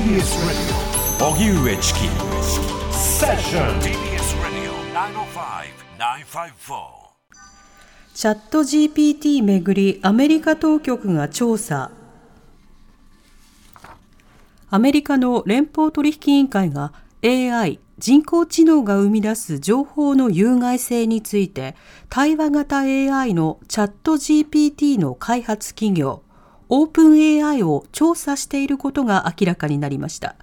TBS Radio. 荻上チキセッション TBS Radio 905-954チャット GPT めぐりアメリカ当局が調査。アメリカの連邦取引委員会が AI 人工知能が生み出す情報の有害性について対話型 AI のチャット GPT の開発企業オープン AI を調査していることが明らかになりました。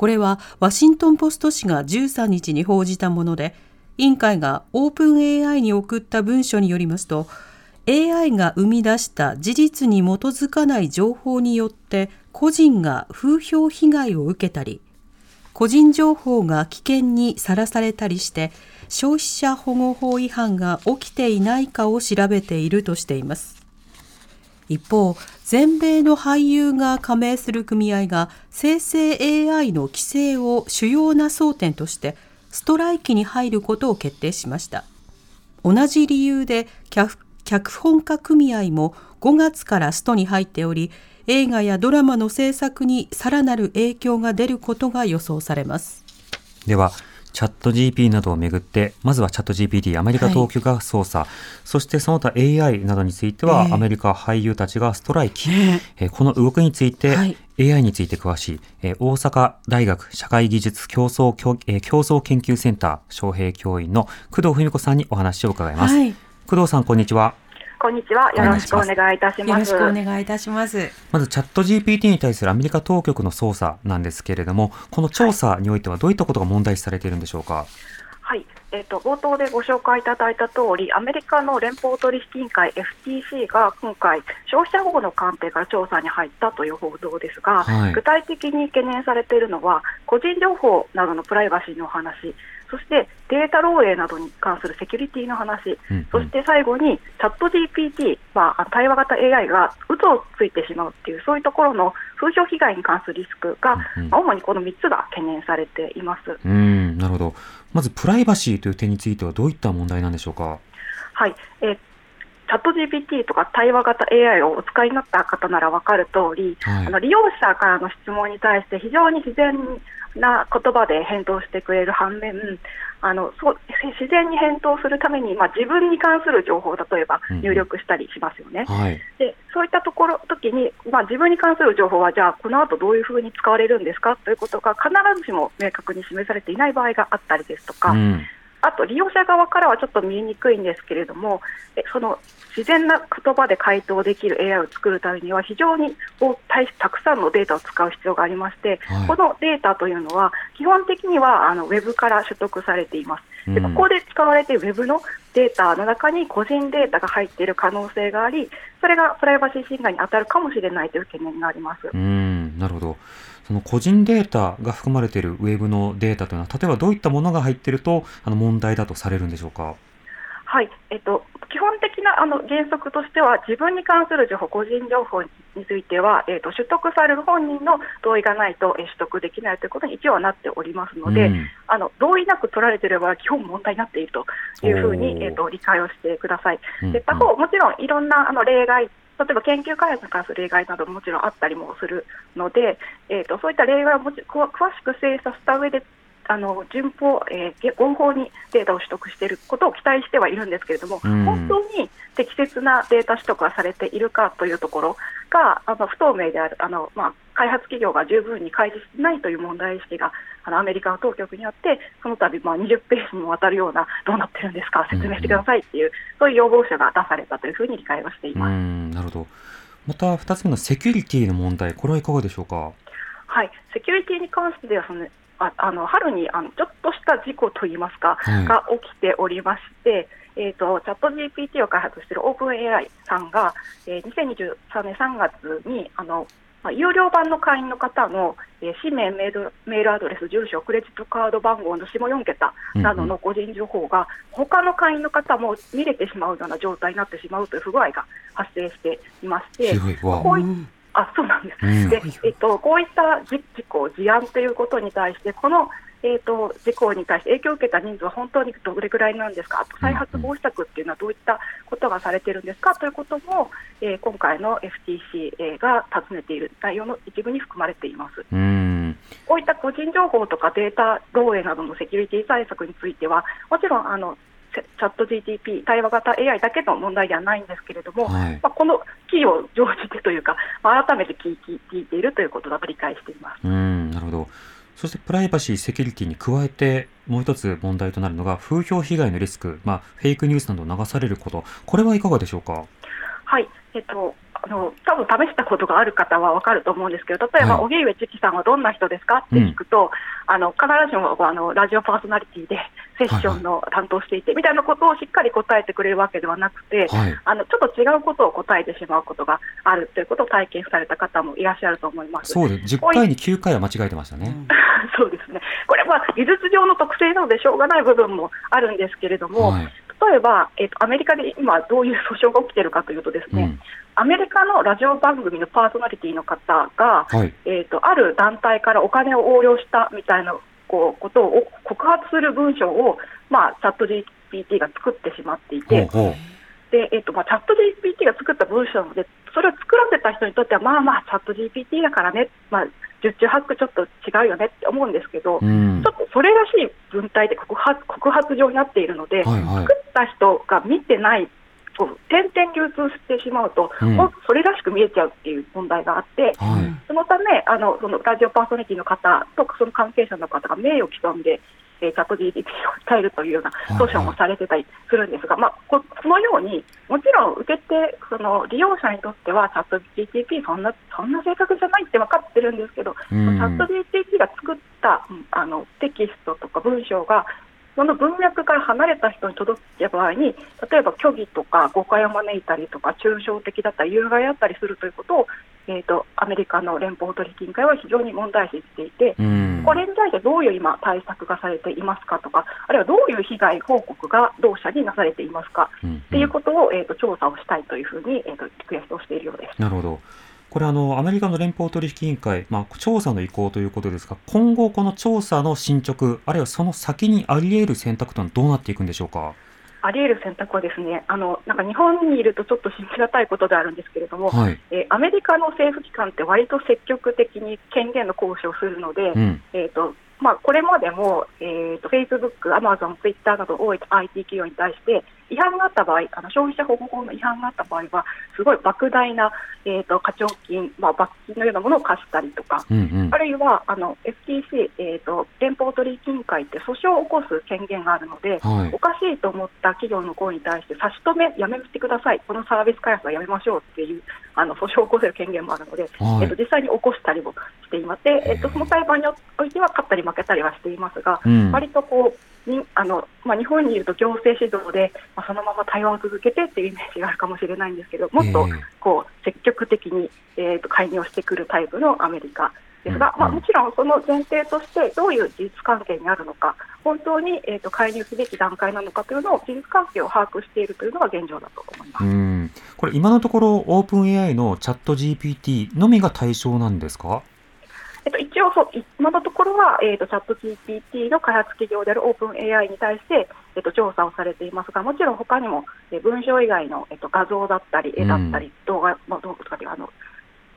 これはワシントンポスト紙が13日に報じたもので委員会がオープン AI に送った文書によりますと AI が生み出した事実に基づかない情報によって個人が風評被害を受けたり個人情報が危険にさらされたりして消費者保護法違反が起きていないかを調べているとしています。一方全米の俳優が加盟する組合が生成 AI の規制を主要な争点としてストライキに入ることを決定しました。同じ理由で脚本家組合も5月からストに入っており映画やドラマの制作にさらなる影響が出ることが予想されます。ではチャット GP などをめぐって、まずはチャット GPT、アメリカ当局が捜査、はい、そしてその他 AI などについては、えー、アメリカ俳優たちがストライキ、えー、この動きについて、はい、AI について詳しい、えー、大阪大学社会技術競争競,、えー、競争研究センター招聘教員の工藤文子さんにお話を伺います。はい、工藤さん、こんにちは。こんにちは。よろしくお願いいたします。よろしくお願いいたします。まず、チャット GPT に対するアメリカ当局の捜査なんですけれども、この調査においてはどういったことが問題視されているんでしょうか？はい、えーと、冒頭でご紹介いただいた通り、アメリカの連邦取引委員会 FTC が今回、消費者保護の観点から調査に入ったという報道ですが、はい、具体的に懸念されているのは、個人情報などのプライバシーの話、そしてデータ漏洩などに関するセキュリティの話、うんうん、そして最後にチャット GPT、まあ、対話型 AI が嘘をついてしまうっていう、そういうところの風評被害に関するリスクが、うんうん、主にこの3つが懸念されています。うんなるほど、まずプライバシーという点については、どういった問題なんでしょうか？はい、えーチャット GPT とか対話型 AI をお使いになった方なら分かる通り、はい、あの利用者からの質問に対して非常に自然な言葉で返答してくれる反面、あのそう自然に返答するために、まあ、自分に関する情報を例えば入力したりしますよね。うんはい、でそういったところ時に、まあ、自分に関する情報はじゃあこの後どういうふうに使われるんですか？ということが必ずしも明確に示されていない場合があったりですとか。うんあと利用者側からはちょっと見えにくいんですけれども、その自然な言葉で回答できる AI を作るためには非常にたくさんのデータを使う必要がありまして、はい、このデータというのは基本的にはあのウェブから取得されています。でここで使われているウェブのデータの中に個人データが入っている可能性があり、それがプライバシー侵害に当たるかもしれないという懸念があります。うんなるほど。その個人データが含まれているウェブのデータというのは、例えばどういったものが入っているとあの問題だとされるんでしょうか？はい、えっと、基本的なあの原則としては、自分に関する情報、個人情報については、えっと、取得される本人の同意がないと、え取得できないということに一応はなっておりますので、うん、あの同意なく取られていれば、基本問題になっているというふうに、えっと、理解をしてください。で他方、もちろんいろんなあの例外例えば研究開発に関する例外などももちろんあったりもするので、えーと、そういった例外をもち詳しく精査した上であの順法、えー、合法にデータを取得していることを期待してはいるんですけれども、うん、本当に適切なデータ取得がされているかというところがあの不透明であるあの、まあ、開発企業が十分に開示しないという問題意識があのアメリカの当局にあってその度、まあ、20ページにもわたるようなどうなってるんですか説明してくださいっていう、うん、そういう要望書が出されたというふうに理解をしています。なるほどまた2つ目のセキュリティの問題、これはいかがでしょうか？はい、セキュリティに関してはそのああの春にあのちょっとした事故といいますか、はい、が起きておりまして、えーと、チャット GPT を開発しているオープン AI さんが、えー、2023年3月にあの、まあ、有料版の会員の方の、えー、氏名メール、メールアドレス、住所、クレジットカード番号の下4桁などの個人情報が、他の会員の方も見れてしまうような状態になってしまうという不具合が発生していまして、こういあそうなんです、うん、でえっと、こういった事故、事案ということに対して、このえーと、事故に対して影響を受けた人数は本当にどれぐらいなんですか、再発防止策っていうのはどういったことがされてるんですか？ということも、えー、今回の FTC が尋ねている内容の一部に含まれています。うん。こういった個人情報とかデータ漏洩などのセキュリティ対策については、もちろんあのチャット GTP、対話型 AI だけの問題ではないんですけれども、はい、まあ、このキーを乗じてというか、まあ、改めて聞い聞いているということだと理解しています。うんなるほどそしてプライバシー、セキュリティに加えて、もう一つ問題となるのが、風評被害のリスク、まあ、フェイクニュースなど流されること、これはいかがでしょうか？はい、えっと、あの多分試したことがある方は分かると思うんですけど、例えば、はい、荻上チキさんはどんな人ですかって聞くと、うん、あの必ずしもあのラジオパーソナリティでセッションの担当していて、みたいなことをしっかり答えてくれるわけではなくて、はい、あのちょっと違うことを答えてしまうことがあるということを体験された方もいらっしゃると思います。そうです、10回に9回は間違えてましたね。そうですね。これは技術上の特性なのでしょうがない部分もあるんですけれども、はい例えば、えーと、アメリカで今、どういう 訴訟が起きているかというと、ですね、うん、アメリカのラジオ番組のパーソナリティの方が、はい、えーと、ある団体からお金を横領したみたいなこうことを告発する文章を、まあ、チャット GPT が作ってしまっていて。ほうほうでえーとまあ、チャット GPT が作った文章なので、それを作らせた人にとっては、まあまあ、チャット GPT だからね、まあ、十中八九ちょっと違うよねって思うんですけど、うん、ちょっとそれらしい文体で告発告発状になっているので、はいはい、作った人が見てないこう点々流通してしまうと、うん、それらしく見えちゃうっていう問題があって、はい、そのためあのそのラジオパーソナリティの方とその関係者の方が名誉毀損でえー、チャット GPT を伝えるというような訴訟もされてたりするんですが、まあ、このように、もちろん受けて、その利用者にとっては、チャット GPT、そんなそんな正確じゃないって分かってるんですけど、チャット GPT が作ったあのテキストとか文章が、その文脈から離れた人に届いた場合に、例えば虚偽とか誤解を招いたりとか、抽象的だったり、有害だったりするということを、えーと、アメリカの連邦取引委員会は非常に問題視していて、これに対してどういう今、対策がされていますかとか、あるいはどういう被害報告が同社になされていますか、と、うんうん、いうことを、えーと、調査をしたいというふうに、えーと、リクエストをしているようです。なるほどこれあの、アメリカの連邦取引委員会、まあ、調査の意向ということですが、今後、この調査の進捗、あるいはその先にあり得る選択というのはどうなっていくんでしょうか？あり得る選択はですねあのなんか日本にいるとちょっと信じがたいことであるんですけれども、はい、えー、アメリカの政府機関って割と積極的に権限の行使をするので、うん、えーとまあ、これまでも、えーと、Facebook、Amazon、Twitter など多い IT 企業に対して違反があった場合、あの消費者保護法の違反があった場合は、すごい莫大な、えーと、課徴金、まあ、罰金のようなものを課したりとか、うんうん、あるいはあの FTC、えーと、連邦取引委員会って訴訟を起こす権限があるので、はい、おかしいと思った企業の行為に対して差し止め、やめてください、このサービス開発はやめましょうっていうあの訴訟を起こせる権限もあるので、はい、えーと、実際に起こしたりもしていまして、えー、とその裁判においては勝ったり負けたりはしていますが、うん、割とこうにあのまあ、日本にいると行政指導で、まあ、そのまま対話を続けてっていうイメージがあるかもしれないんですけど、もっとこう積極的に、えー、と介入をしてくるタイプのアメリカですが、まあ、もちろんその前提として、どういう事実関係にあるのか、本当に、えー、と介入すべき段階なのかというのを、事実関係を把握しているというのが現状だと思います。うん。これ、今のところ、オープン AI のチャット GPT のみが対象なんですか？えっと、一応そう、今のところは、えっと、チャット GPT の開発企業であるオープン AI に対して、えっと、調査をされていますが、もちろん他にも、え文章以外の、えっと、画像だったり、絵だったり、うん、動画、まあ、動画とかであの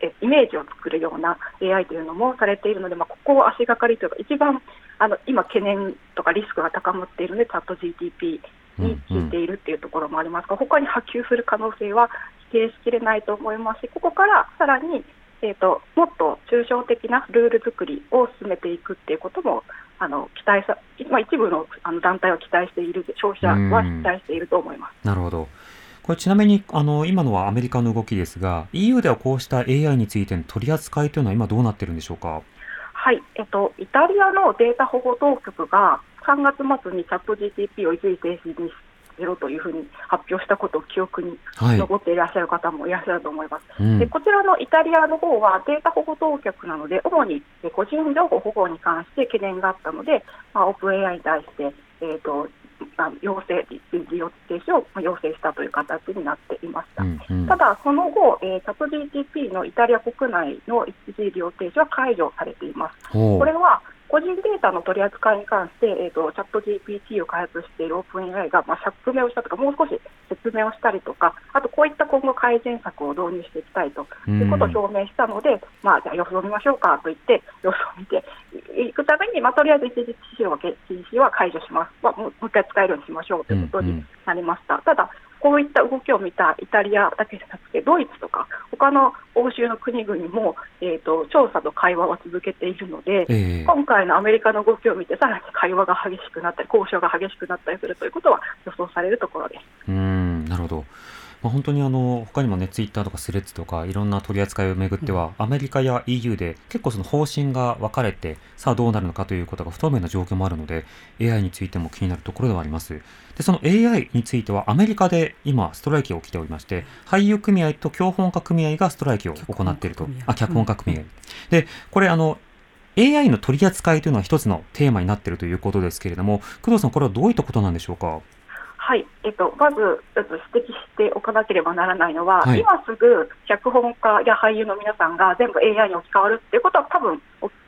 えイメージを作るような AI というのもされているので、まあ、ここを足がかりというか、一番あの今、懸念とかリスクが高まっているので、チャット GTP に聞いているっていうところもありますが、他に波及する可能性は否定しきれないと思いますし、ここからさらにえーと、もっと抽象的なルール作りを進めていくっていうこともあの期待さ、まあ、一部のあの団体は期待している消費者は期待していると思います。なるほどこれちなみにあの今のはアメリカの動きですが EU ではこうした AI についての取り扱いというのは今どうなっているんでしょうか？はい、えっと、イタリアのデータ保護当局が3月末にチャット GTP を一時停止にゼロというふうに発表したことを記憶に残っていらっしゃる方もいらっしゃると思います。はい、でこちらのイタリアの方はデータ保護当局なので、主に個人情報保護に関して懸念があったので、まあ、オープン AI に対して、えーとまあ、要請、利用停止を要請したという形になっていました。うんうん、ただ、その後、えー、チャット GTP のイタリア国内の一時利用停止は解除されています。これは個人データの取り扱いに関して、えーと、チャット GPT を開発しているオープン AI が、まあ、釈明をしたとか、もう少し説明をしたりとか、あとこういった今後改善策を導入していきたいということを表明したので、まあ、じゃあ様子を見ましょうかと言って、様子を見ていくために、まあ、とりあえず一時使用禁止は解除します、まあ、もう一回使えるようにしましょうということになりました。ただこういった動きを見たイタリアだけじゃなくて、ドイツとか、他の欧州の国々も、えーと、調査と会話は続けているので、えー、今回のアメリカの動きを見て、さらに会話が激しくなったり、交渉が激しくなったりするということは予想されるところです。うんなるほどまあ、本当にあの他にもねツイッターとかスレッズとかいろんな取り扱いをめぐっては、アメリカや EU で結構その方針が分かれてさあどうなるのかということが不透明な状況もあるので AI についても気になるところではあります。でその AI についてはアメリカで今ストライキが起きておりまして俳優組合と教本家組合がストライキを行っていると。あ脚本家組合、うん、でこれあの AI の取り扱いというのは一つのテーマになっているということですけれども工藤さんこれはどういったことなんでしょうか？はい、えっと、まず指摘しておかなければならないのは、はい、今すぐ脚本家や俳優の皆さんが全部 AI に置き換わるっていうことは多分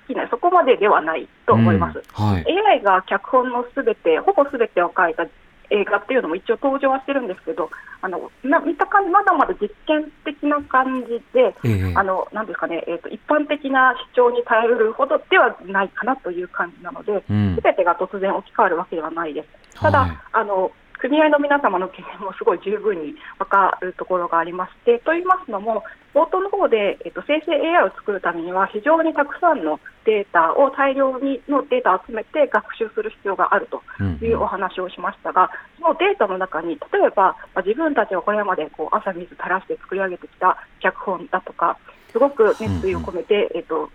起きない、そこまでではないと思います。うん。はい、AI が脚本のすべて、ほぼすべてを書いた映画っていうのも一応登場はしてるんですけど、あのな見た感じ、まだまだ実験的な感じで、えー、あのなんですかね、えーと、一般的な主張に頼るほどではないかなという感じなので、す、う、べ、ん、てが突然置き換わるわけではないです。ただ、はい、あの組合の皆様の懸念もすごい十分に分かるところがありまして、と言いますのも、冒頭の方で、えっと、生成 AI を作るためには、非常にたくさんのデータを大量にのデータを集めて学習する必要があるというお話をしましたが、そのデータの中に、例えば、まあ、自分たちがこれまでこう朝水垂らして作り上げてきた脚本だとか、すごく熱意を込めて、えっと、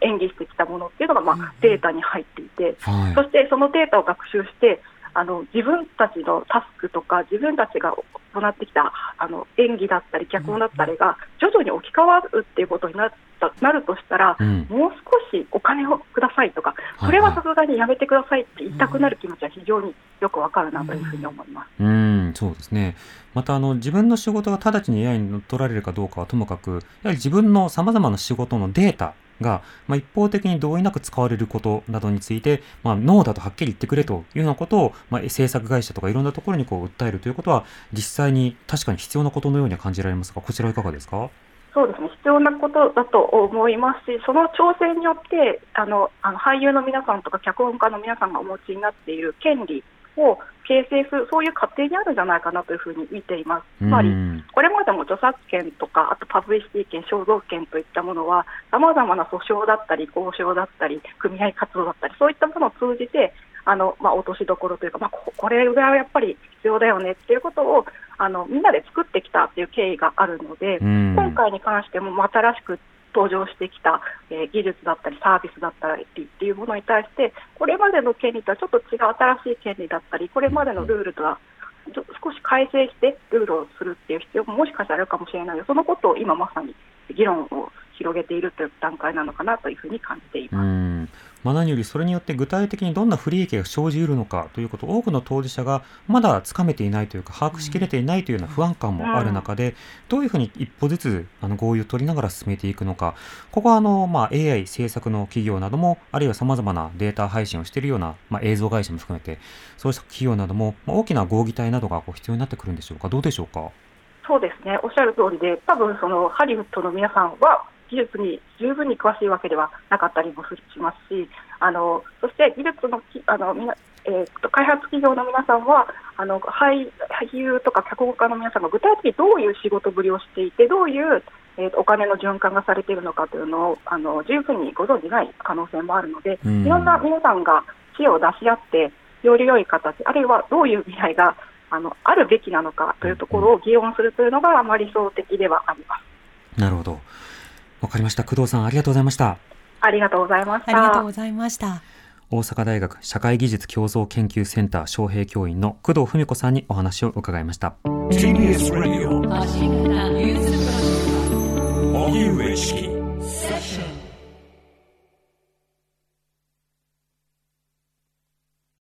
演技してきたものっていうのが、まあ、データに入っていて、そしてそのデータを学習して、あの自分たちのタスクとか自分たちが行ってきたあの演技だったり脚本だったりが徐々に置き換わるっていうことになったなるとしたら、うん、もう少しお金をくださいとか、それはさすがにやめてくださいって言いたくなる気持ちは非常によくわかるなというふうに思います。うん、うんそうですね。またあの自分の仕事が直ちに AI に乗っ取られるかどうかはともかく、やはり自分のさまざまな仕事のデータが、まあ、一方的に同意なく使われることなどについて、まあ、ノーだとはっきり言ってくれというようなことを、まあ、制作会社とかいろんなところにこう訴えるということは、実際に確かに必要なことのように感じられますが、こちらはいかがですか？そうですね。必要なことだと思いますし、その調整によってあのあの俳優の皆さんとか脚本家の皆さんがお持ちになっている権利を形成する、そういう過程にあるんじゃないかなというふうに見ています。つまり、これまでも著作権とか、あとパブリシティ権、肖像権といったものは、さまざまな訴訟だったり、交渉だったり、組合活動だったり、そういったものを通じて、あのまあ、落としどころというか、まあ、これぐらいはやっぱり必要だよねっていうことをあのみんなで作ってきたっていう経緯があるので、今回に関しても新しく登場してきた、えー、技術だったりサービスだったりっていうものに対してこれまでの権利とはちょっと違う新しい権利だったりこれまでのルールとは少し改正してルールをするっていう必要ももしかしたらあるかもしれないのでそのことを今まさに議論を広げているという段階なのかなというふうに感じています。まあ、何よりそれによって具体的にどんな不利益が生じうるのかということを多くの当事者がまだつかめていないというか把握しきれていないというような不安感もある中で、どういうふうに一歩ずつあの合意を取りながら進めていくのかここはあの、まあ、AI 制作の企業などもあるいはさまざまなデータ配信をしているような、まあ、映像会社も含めてそうした企業なども、まあ、大きな合議体などがこう必要になってくるんでしょうか？どうでしょうか？そうですね。おっしゃる通りで多分そのハリウッドの皆さんは技術に十分に詳しいわけではなかったりもしますし、あのそして技術のあのみな、えー、と開発企業の皆さんはあの俳優とか脚本家の皆さんが具体的にどういう仕事ぶりをしていて、どういう、えー、お金の循環がされているのかというのをあの十分にご存じない可能性もあるので、いろんな皆さんが知恵を出し合って、より良い形、あるいはどういう未来があのあるべきなのかというところを議論するというのが、あまり理想的ではあります。なるほど。わかりました。工藤さん、ありがとうございました。ありがとうございました。ありがとうございました。大阪大学社会技術共創研究センター招聘教員の工藤文子さんにお話を伺いました。TBS Radio 荻上